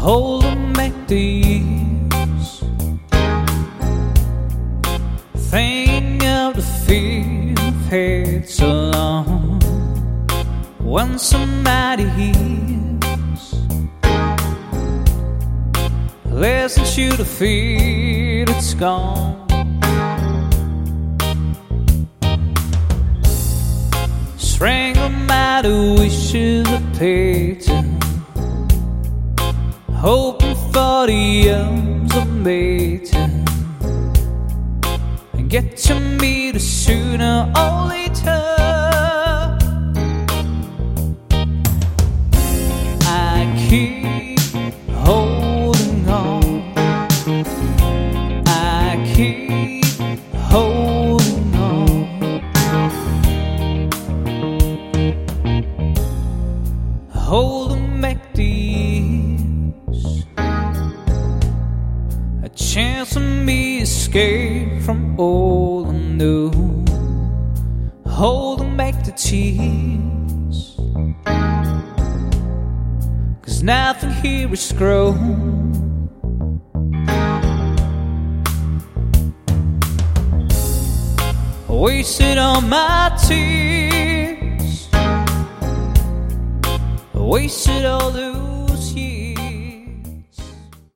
hold them back the years. Thinking of the fear I've so long. When somebody hears, listens you to feel it's gone. Strangle my wishes pater hoping for the arms of mating and get to meet us sooner or later. I keep holding on. I keep holding on. Holding back the chance of me escape from all I knew. Holding back the tears. Cause nothing here is grown. Wasted all my tears. Wasted all the